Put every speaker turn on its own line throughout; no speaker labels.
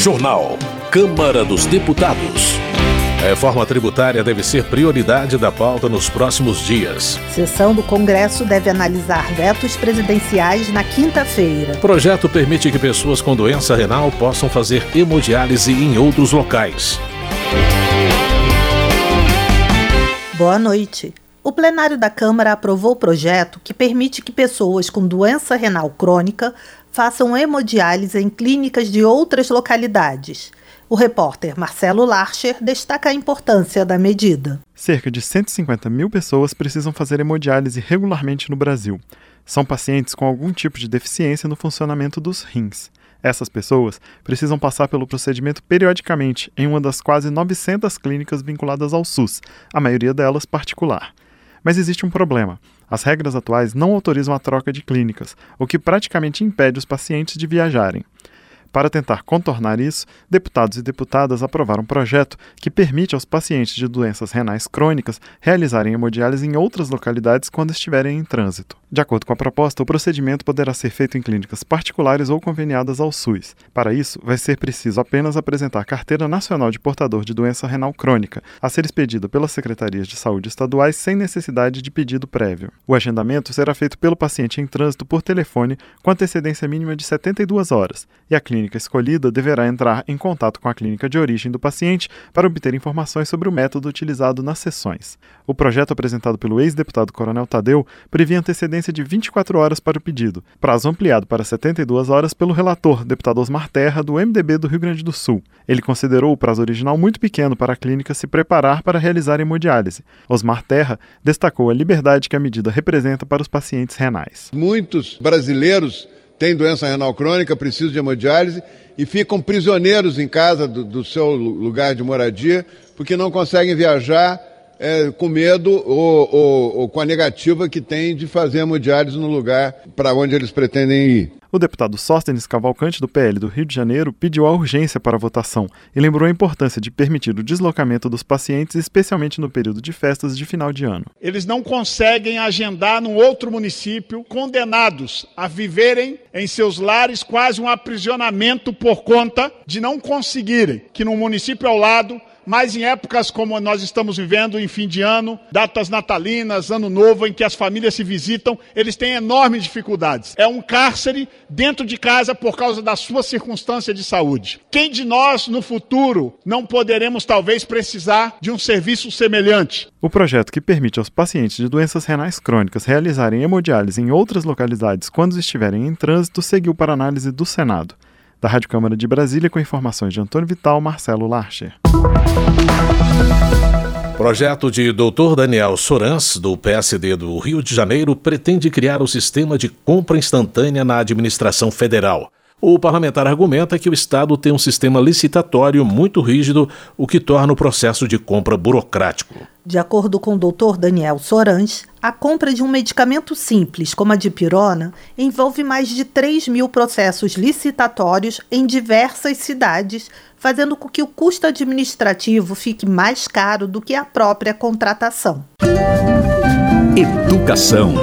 Jornal. Câmara dos Deputados. A reforma tributária deve ser prioridade da pauta nos próximos dias.
Sessão do Congresso deve analisar vetos presidenciais na quinta-feira.
Projeto permite que pessoas com doença renal possam fazer hemodiálise em outros locais.
Boa noite. O plenário da Câmara aprovou o projeto que permite que pessoas com doença renal crônica façam hemodiálise em clínicas de outras localidades. O repórter Marcelo Larcher destaca a importância da medida.
Cerca de 150 mil pessoas precisam fazer hemodiálise regularmente no Brasil. São pacientes com algum tipo de deficiência no funcionamento dos rins. Essas pessoas precisam passar pelo procedimento periodicamente em uma das quase 900 clínicas vinculadas ao SUS, a maioria delas particular. Mas existe um problema. As regras atuais não autorizam a troca de clínicas, o que praticamente impede os pacientes de viajarem. Para tentar contornar isso, deputados e deputadas aprovaram um projeto que permite aos pacientes de doenças renais crônicas realizarem hemodiálise em outras localidades quando estiverem em trânsito. De acordo com a proposta, o procedimento poderá ser feito em clínicas particulares ou conveniadas ao SUS. Para isso, vai ser preciso apenas apresentar carteira nacional de portador de doença renal crônica, a ser expedida pelas secretarias de saúde estaduais sem necessidade de pedido prévio. O agendamento será feito pelo paciente em trânsito por telefone com antecedência mínima de 72 horas, e a clínica escolhida deverá entrar em contato com a clínica de origem do paciente para obter informações sobre o método utilizado nas sessões. O projeto apresentado pelo ex-deputado Coronel Tadeu previa antecedência de 24 horas para o pedido, prazo ampliado para 72 horas pelo relator, deputado Osmar Terra, do MDB do Rio Grande do Sul. Ele considerou o prazo original muito pequeno para a clínica se preparar para realizar hemodiálise. Osmar Terra destacou a liberdade que a medida representa para os pacientes renais.
Muitos brasileiros têm doença renal crônica, precisam de hemodiálise e ficam prisioneiros em casa do, do seu lugar de moradia porque não conseguem viajar é, com medo ou, ou, ou, com a negativa que tem de fazer hemodiálise no lugar para onde eles pretendem ir.
O deputado Sóstenes Cavalcante, do PL do Rio de Janeiro, pediu a urgência para a votação e lembrou a importância de permitir o deslocamento dos pacientes, especialmente no período de festas de final de ano.
Eles não conseguem agendar num outro município, condenados a viverem em seus lares quase um aprisionamento por conta de não conseguirem que no município ao lado mas em épocas como nós estamos vivendo, em fim de ano, datas natalinas, ano novo, em que as famílias se visitam, eles têm enormes dificuldades. É um cárcere dentro de casa por causa da sua circunstância de saúde. Quem de nós, no futuro, não poderemos talvez precisar de um serviço semelhante?
O projeto que permite aos pacientes de doenças renais crônicas realizarem hemodiálise em outras localidades quando estiverem em trânsito seguiu para análise do Senado. Da Rádio Câmara de Brasília, com informações de Antônio Vital, Marcelo Larcher.
Projeto de Dr. Daniel Sorans, do PSD do Rio de Janeiro, pretende criar o sistema de compra instantânea na administração federal. O parlamentar argumenta que o Estado tem um sistema licitatório muito rígido, o que torna o processo de compra burocrático.
De acordo com o Dr. Daniel Sorans, a compra de um medicamento simples, como a dipirona, envolve mais de 3 mil processos licitatórios em diversas cidades, fazendo com que o custo administrativo fique mais caro do que a própria contratação.
Educação.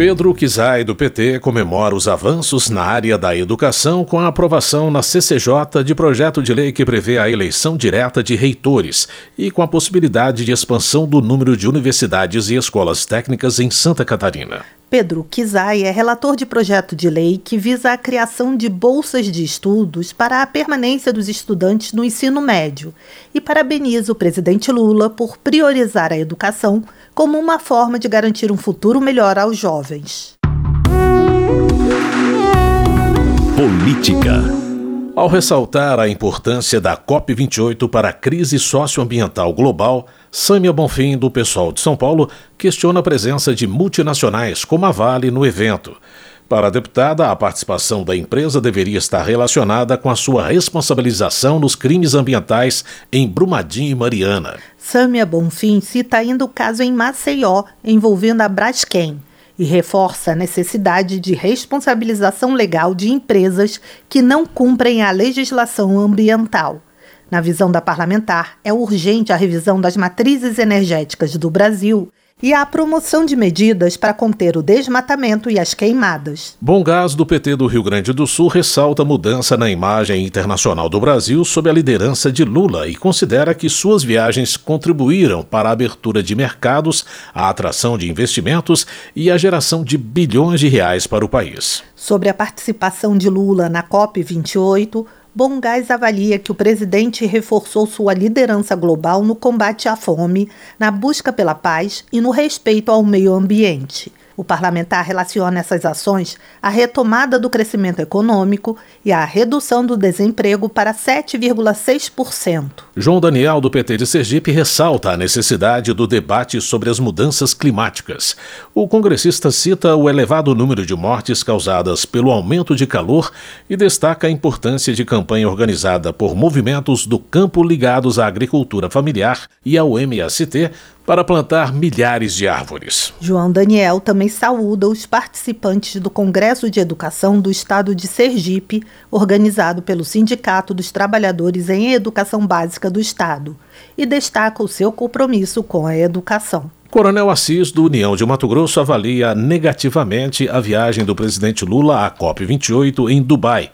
Pedro Kizai, do PT, comemora os avanços na área da educação com a aprovação na CCJ de projeto de lei que prevê a eleição direta de reitores e com a possibilidade de expansão do número de universidades e escolas técnicas em Santa Catarina.
Pedro Kizai é relator de projeto de lei que visa a criação de bolsas de estudos para a permanência dos estudantes no ensino médio e parabeniza o presidente Lula por priorizar a educação como uma forma de garantir um futuro melhor aos jovens.
Política. Ao ressaltar a importância da COP28 para a crise socioambiental global, Sâmia Bonfim, do Pessoal de São Paulo, questiona a presença de multinacionais como a Vale no evento. Para a deputada, a participação da empresa deveria estar relacionada com a sua responsabilização nos crimes ambientais em Brumadinho e Mariana.
Sâmia Bonfim cita ainda o caso em Maceió, envolvendo a Braskem, e reforça a necessidade de responsabilização legal de empresas que não cumprem a legislação ambiental. Na visão da parlamentar, é urgente a revisão das matrizes energéticas do Brasil e a promoção de medidas para conter o desmatamento e as queimadas.
Bom Gás do PT do Rio Grande do Sul ressalta a mudança na imagem internacional do Brasil sob a liderança de Lula e considera que suas viagens contribuíram para a abertura de mercados, a atração de investimentos e a geração de bilhões de reais para o país.
Sobre a participação de Lula na COP28, Bom Gás avalia que o presidente reforçou sua liderança global no combate à fome, na busca pela paz e no respeito ao meio ambiente. O parlamentar relaciona essas ações à retomada do crescimento econômico e à redução do desemprego para 7,6%.
João Daniel, do PT de Sergipe, ressalta a necessidade do debate sobre as mudanças climáticas. O congressista cita o elevado número de mortes causadas pelo aumento de calor e destaca a importância de campanha organizada por movimentos do campo ligados à agricultura familiar e ao MST para plantar milhares de árvores.
João Daniel também saúda os participantes do Congresso de Educação do Estado de Sergipe, organizado pelo Sindicato dos Trabalhadores em Educação Básica do Estado, e destaca o seu compromisso com a educação.
Coronel Assis, do União de Mato Grosso, avalia negativamente a viagem do presidente Lula à COP28 em Dubai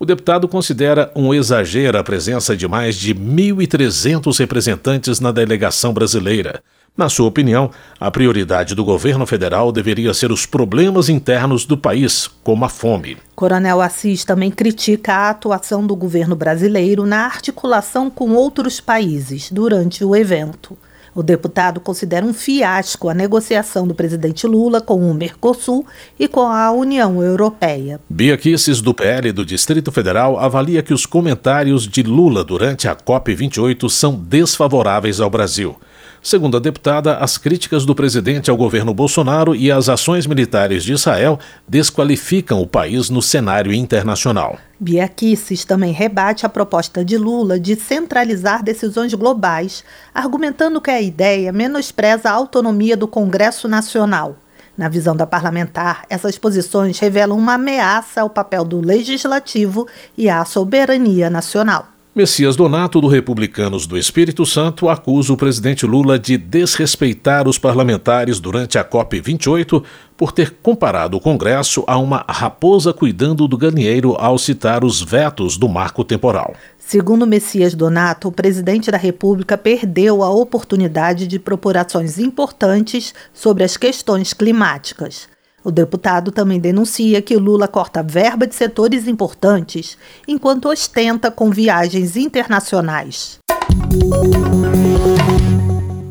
o deputado considera um exagero a presença de mais de 1.300 representantes na delegação brasileira. Na sua opinião, a prioridade do governo federal deveria ser os problemas internos do país, como a fome.
Coronel Assis também critica a atuação do governo brasileiro na articulação com outros países durante o evento. O deputado considera um fiasco a negociação do presidente Lula com o Mercosul e com a União Europeia.
Bia Kisses, do PL do Distrito Federal, avalia que os comentários de Lula durante a COP28 são desfavoráveis ao Brasil. Segundo a deputada, as críticas do presidente ao governo Bolsonaro e as ações militares de Israel desqualificam o país no cenário internacional.
Bia Kicis também rebate a proposta de Lula de centralizar decisões globais, argumentando que a ideia menospreza a autonomia do Congresso Nacional. Na visão da parlamentar, essas posições revelam uma ameaça ao papel do legislativo e à soberania nacional.
Messias Donato, do Republicanos do Espírito Santo, acusa o presidente Lula de desrespeitar os parlamentares durante a COP28 por ter comparado o Congresso a uma raposa cuidando do galinheiro ao citar os vetos do marco temporal.
Segundo Messias Donato, o presidente da República perdeu a oportunidade de propor ações importantes sobre as questões climáticas. O deputado também denuncia que Lula corta verba de setores importantes, enquanto ostenta com viagens internacionais.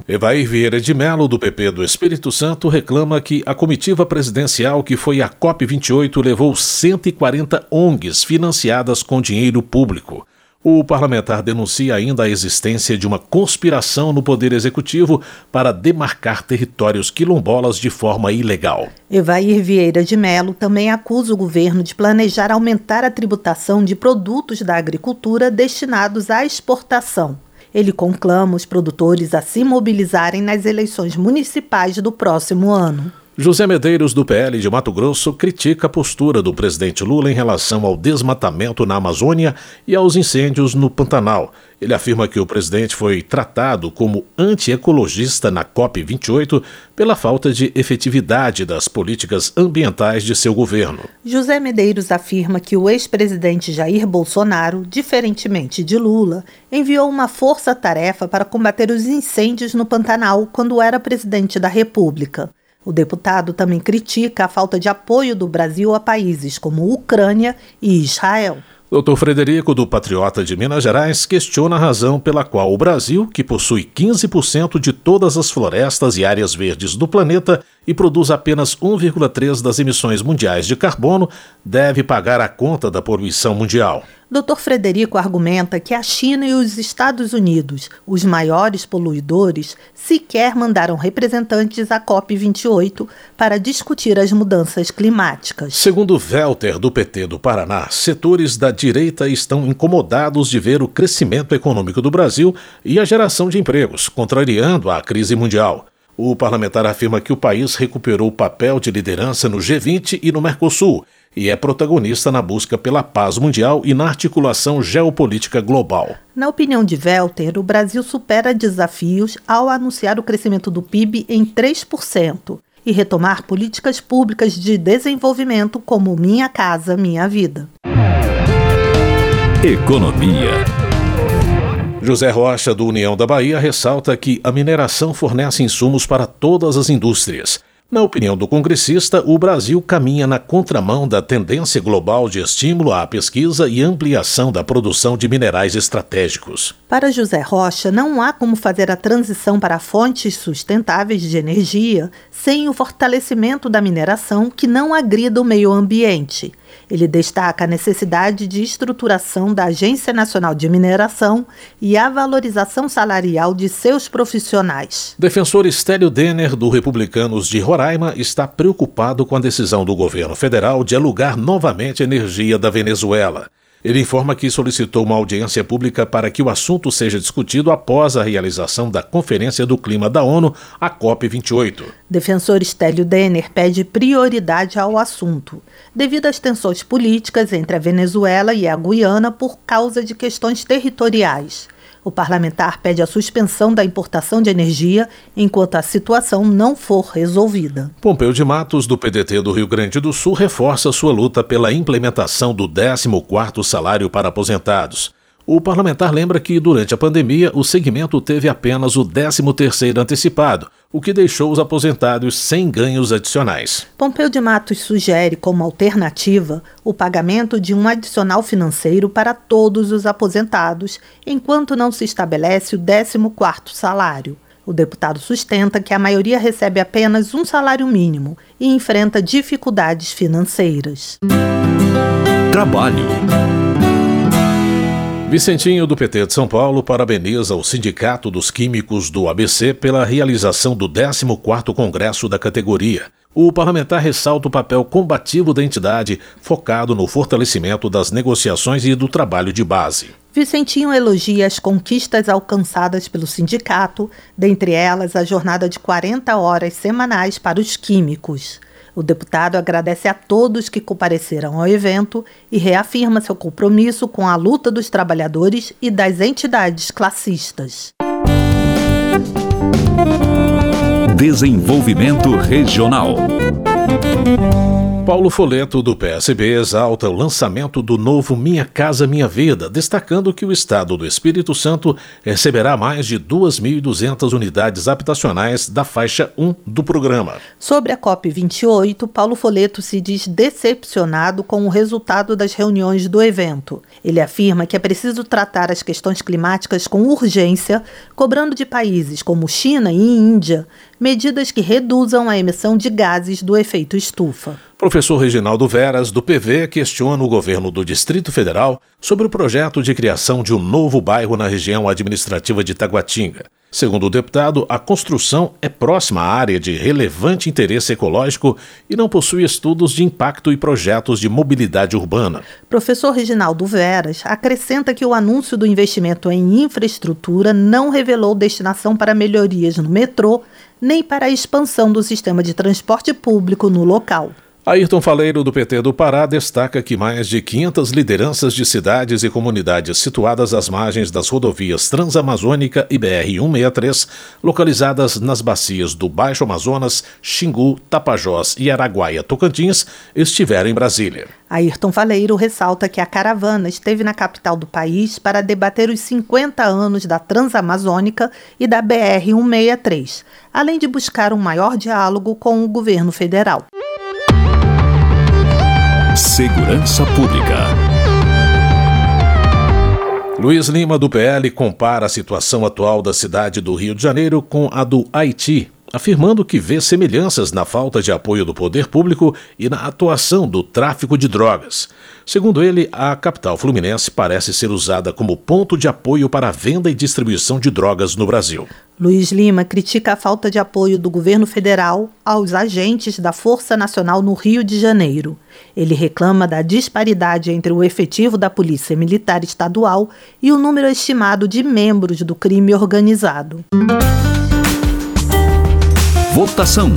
Evair Vieira de Mello, do PP do Espírito Santo, reclama que a comitiva presidencial que foi à COP28 levou 140 ONGs financiadas com dinheiro público. O parlamentar denuncia ainda a existência de uma conspiração no Poder Executivo para demarcar territórios quilombolas de forma ilegal.
Evair Vieira de Mello também acusa o governo de planejar aumentar a tributação de produtos da agricultura destinados à exportação. Ele conclama os produtores a se mobilizarem nas eleições municipais do próximo ano.
José Medeiros, do PL de Mato Grosso, critica a postura do presidente Lula em relação ao desmatamento na Amazônia e aos incêndios no Pantanal. Ele afirma que o presidente foi tratado como antiecologista na COP28 pela falta de efetividade das políticas ambientais de seu governo.
José Medeiros afirma que o ex-presidente Jair Bolsonaro, diferentemente de Lula, enviou uma força-tarefa para combater os incêndios no Pantanal quando era presidente da República. O deputado também critica a falta de apoio do Brasil a países como Ucrânia e Israel.
Dr. Frederico, do Patriota de Minas Gerais, questiona a razão pela qual o Brasil, que possui 15% de todas as florestas e áreas verdes do planeta e produz apenas 1,3% das emissões mundiais de carbono, deve pagar a conta da poluição mundial.
Dr. Frederico argumenta que a China e os Estados Unidos, os maiores poluidores, sequer mandaram representantes à COP28 para discutir as mudanças climáticas.
Segundo Welter, do PT do Paraná, setores da direita estão incomodados de ver o crescimento econômico do Brasil e a geração de empregos, contrariando a crise mundial. O parlamentar afirma que o país recuperou o papel de liderança no G20 e no Mercosul e é protagonista na busca pela paz mundial e na articulação geopolítica global.
Na opinião de Welter, o Brasil supera desafios ao anunciar o crescimento do PIB em 3% e retomar políticas públicas de desenvolvimento como Minha Casa Minha Vida.
Economia. José Rocha, do União da Bahia, ressalta que a mineração fornece insumos para todas as indústrias. Na opinião do congressista, o Brasil caminha na contramão da tendência global de estímulo à pesquisa e ampliação da produção de minerais estratégicos.
Para José Rocha, não há como fazer a transição para fontes sustentáveis de energia sem o fortalecimento da mineração que não agrida o meio ambiente. Ele destaca a necessidade de estruturação da Agência Nacional de Mineração e a valorização salarial de seus profissionais.
Defensor Estélio Denner, do Republicanos de Roraima, está preocupado com a decisão do governo federal de alugar novamente energia da Venezuela. Ele informa que solicitou uma audiência pública para que o assunto seja discutido após a realização da Conferência do Clima da ONU, a COP28.
Defensor Stélio Denner pede prioridade ao assunto, devido às tensões políticas entre a Venezuela e a Guiana por causa de questões territoriais. O parlamentar pede a suspensão da importação de energia enquanto a situação não for resolvida.
Pompeu de Matos, do PDT do Rio Grande do Sul, reforça sua luta pela implementação do 14º salário para aposentados. O parlamentar lembra que, durante a pandemia, o segmento teve apenas o 13º antecipado, o que deixou os aposentados sem ganhos adicionais.
Pompeu de Matos sugere como alternativa o pagamento de um adicional financeiro para todos os aposentados, enquanto não se estabelece o 14º salário. O deputado sustenta que a maioria recebe apenas um salário mínimo e enfrenta dificuldades financeiras.
Trabalho Vicentinho do PT de São Paulo parabeniza o Sindicato dos Químicos do ABC pela realização do 14º Congresso da categoria. O parlamentar ressalta o papel combativo da entidade, focado no fortalecimento das negociações e do trabalho de base.
Vicentinho elogia as conquistas alcançadas pelo sindicato, dentre elas a jornada de 40 horas semanais para os químicos. O deputado agradece a todos que compareceram ao evento e reafirma seu compromisso com a luta dos trabalhadores e das entidades classistas.
Desenvolvimento Regional. Paulo Foleto, do PSB, exalta o lançamento do novo Minha Casa Minha Vida, destacando que o Estado do Espírito Santo receberá mais de 2.200 unidades habitacionais da faixa 1 do programa.
Sobre a COP28, Paulo Foleto se diz decepcionado com o resultado das reuniões do evento. Ele afirma que é preciso tratar as questões climáticas com urgência, cobrando de países como China e Índia medidas que reduzam a emissão de gases do efeito estufa.
Professor Reginaldo Veras, do PV, questiona o governo do Distrito Federal sobre o projeto de criação de um novo bairro na região administrativa de Taguatinga. Segundo o deputado, a construção é próxima à área de relevante interesse ecológico e não possui estudos de impacto e projetos de mobilidade urbana.
Professor Reginaldo Veras acrescenta que o anúncio do investimento em infraestrutura não revelou destinação para melhorias no metrô nem para a expansão do sistema de transporte público no local.
Ayrton Faleiro, do PT do Pará, destaca que mais de 500 lideranças de cidades e comunidades situadas às margens das rodovias Transamazônica e BR-163, localizadas nas bacias do Baixo Amazonas, Xingu, Tapajós e Araguaia, Tocantins, estiveram em Brasília.
Ayrton Faleiro ressalta que a caravana esteve na capital do país para debater os 50 anos da Transamazônica e da BR-163, além de buscar um maior diálogo com o governo federal.
Segurança Pública. Luiz Lima, do PL, compara a situação atual da cidade do Rio de Janeiro com a do Haiti afirmando que vê semelhanças na falta de apoio do poder público e na atuação do tráfico de drogas. Segundo ele, a capital fluminense parece ser usada como ponto de apoio para a venda e distribuição de drogas no Brasil.
Luiz Lima critica a falta de apoio do governo federal aos agentes da Força Nacional no Rio de Janeiro. Ele reclama da disparidade entre o efetivo da Polícia Militar Estadual e o número estimado de membros do crime organizado.
Votação.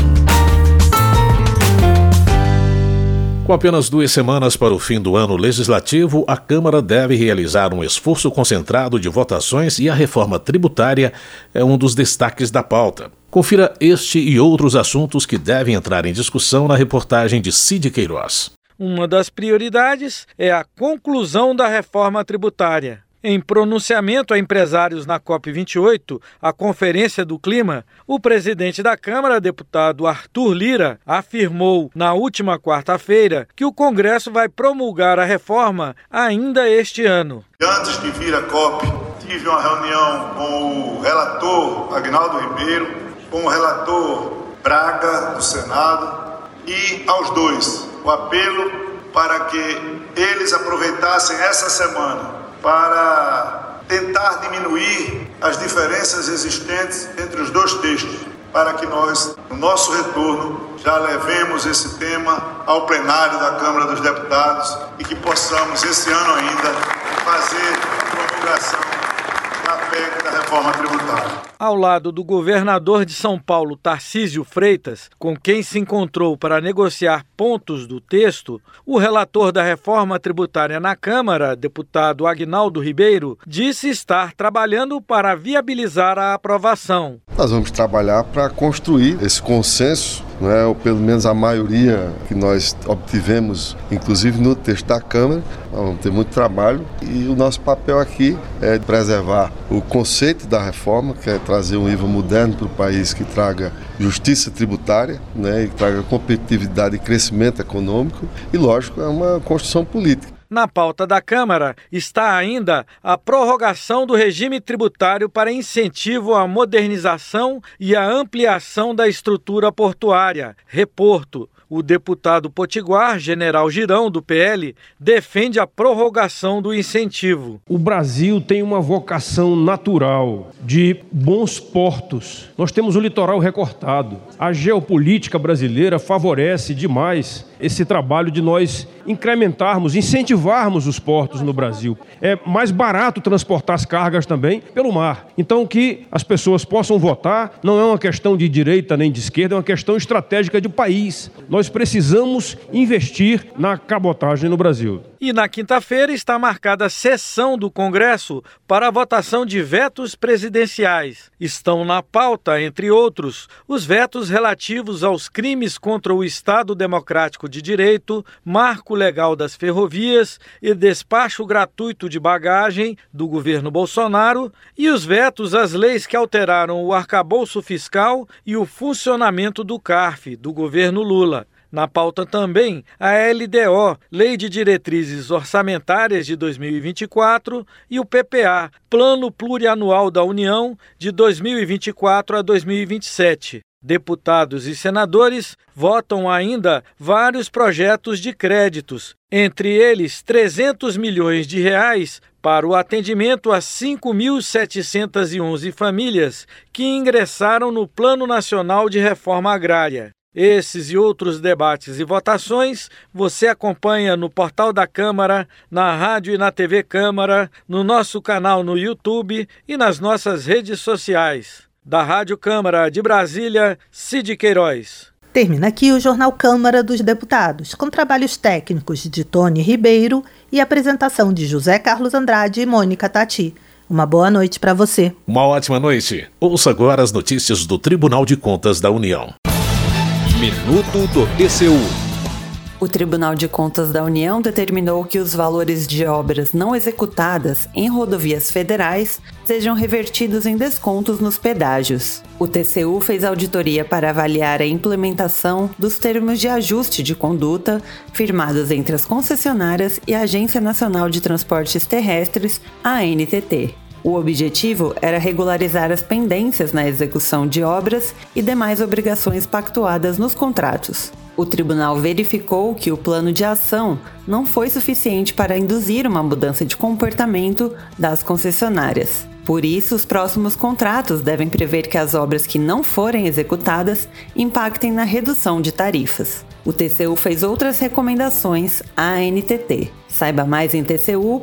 Com apenas duas semanas para o fim do ano legislativo, a Câmara deve realizar um esforço concentrado de votações e a reforma tributária é um dos destaques da pauta. Confira este e outros assuntos que devem entrar em discussão na reportagem de Cid Queiroz.
Uma das prioridades é a conclusão da reforma tributária. Em pronunciamento a empresários na COP28, a Conferência do Clima, o presidente da Câmara, deputado Arthur Lira, afirmou na última quarta-feira que o Congresso vai promulgar a reforma ainda este ano.
Antes de vir a COP, tive uma reunião com o relator Agnaldo Ribeiro, com o relator Braga, do Senado, e aos dois o apelo para que eles aproveitassem essa semana para tentar diminuir as diferenças existentes entre os dois textos, para que nós, no nosso retorno, já levemos esse tema ao plenário da Câmara dos Deputados e que possamos, esse ano ainda, fazer a promulgação da PEC da reforma tributária
ao lado do governador de São Paulo, Tarcísio Freitas, com quem se encontrou para negociar pontos do texto, o relator da reforma tributária na Câmara, deputado Agnaldo Ribeiro, disse estar trabalhando para viabilizar a aprovação.
Nós vamos trabalhar para construir esse consenso é, ou pelo menos a maioria que nós obtivemos, inclusive no texto da Câmara. Vamos ter muito trabalho e o nosso papel aqui é preservar o conceito da reforma, que é trazer um IVA moderno para o país que traga justiça tributária, né, e traga competitividade e crescimento econômico, e lógico, é uma construção política.
Na pauta da Câmara está ainda a prorrogação do regime tributário para incentivo à modernização e à ampliação da estrutura portuária, reporto, o deputado potiguar, general Girão, do PL, defende a prorrogação do incentivo.
O Brasil tem uma vocação natural de bons portos. Nós temos o litoral recortado. A geopolítica brasileira favorece demais esse trabalho de nós incrementarmos, incentivarmos os portos no Brasil. É mais barato transportar as cargas também pelo mar. Então, que as pessoas possam votar não é uma questão de direita nem de esquerda, é uma questão estratégica de país. Nós precisamos investir na cabotagem no Brasil.
E na quinta-feira está marcada a sessão do Congresso para a votação de vetos presidenciais. Estão na pauta, entre outros, os vetos relativos aos crimes contra o Estado Democrático de Direito, marco legal das ferrovias e despacho gratuito de bagagem do governo Bolsonaro e os vetos às leis que alteraram o arcabouço fiscal e o funcionamento do CARF do governo Lula. Na pauta também a LDO, Lei de Diretrizes Orçamentárias de 2024, e o PPA, Plano Plurianual da União de 2024 a 2027. Deputados e senadores votam ainda vários projetos de créditos, entre eles 300 milhões de reais para o atendimento a 5.711 famílias que ingressaram no Plano Nacional de Reforma Agrária. Esses e outros debates e votações você acompanha no portal da Câmara, na rádio e na TV Câmara, no nosso canal no YouTube e nas nossas redes sociais. Da Rádio Câmara de Brasília, Cid Queiroz.
Termina aqui o Jornal Câmara dos Deputados, com trabalhos técnicos de Tony Ribeiro e apresentação de José Carlos Andrade e Mônica Tati. Uma boa noite para você.
Uma ótima noite. Ouça agora as notícias do Tribunal de Contas da União.
Minuto do TCU.
O Tribunal de Contas da União determinou que os valores de obras não executadas em rodovias federais sejam revertidos em descontos nos pedágios. O TCU fez auditoria para avaliar a implementação dos termos de ajuste de conduta firmados entre as concessionárias e a Agência Nacional de Transportes Terrestres, ANTT. O objetivo era regularizar as pendências na execução de obras e demais obrigações pactuadas nos contratos. O tribunal verificou que o plano de ação não foi suficiente para induzir uma mudança de comportamento das concessionárias. Por isso, os próximos contratos devem prever que as obras que não forem executadas impactem na redução de tarifas. O TCU fez outras recomendações à ANTT. Saiba mais em tcu.gov.br.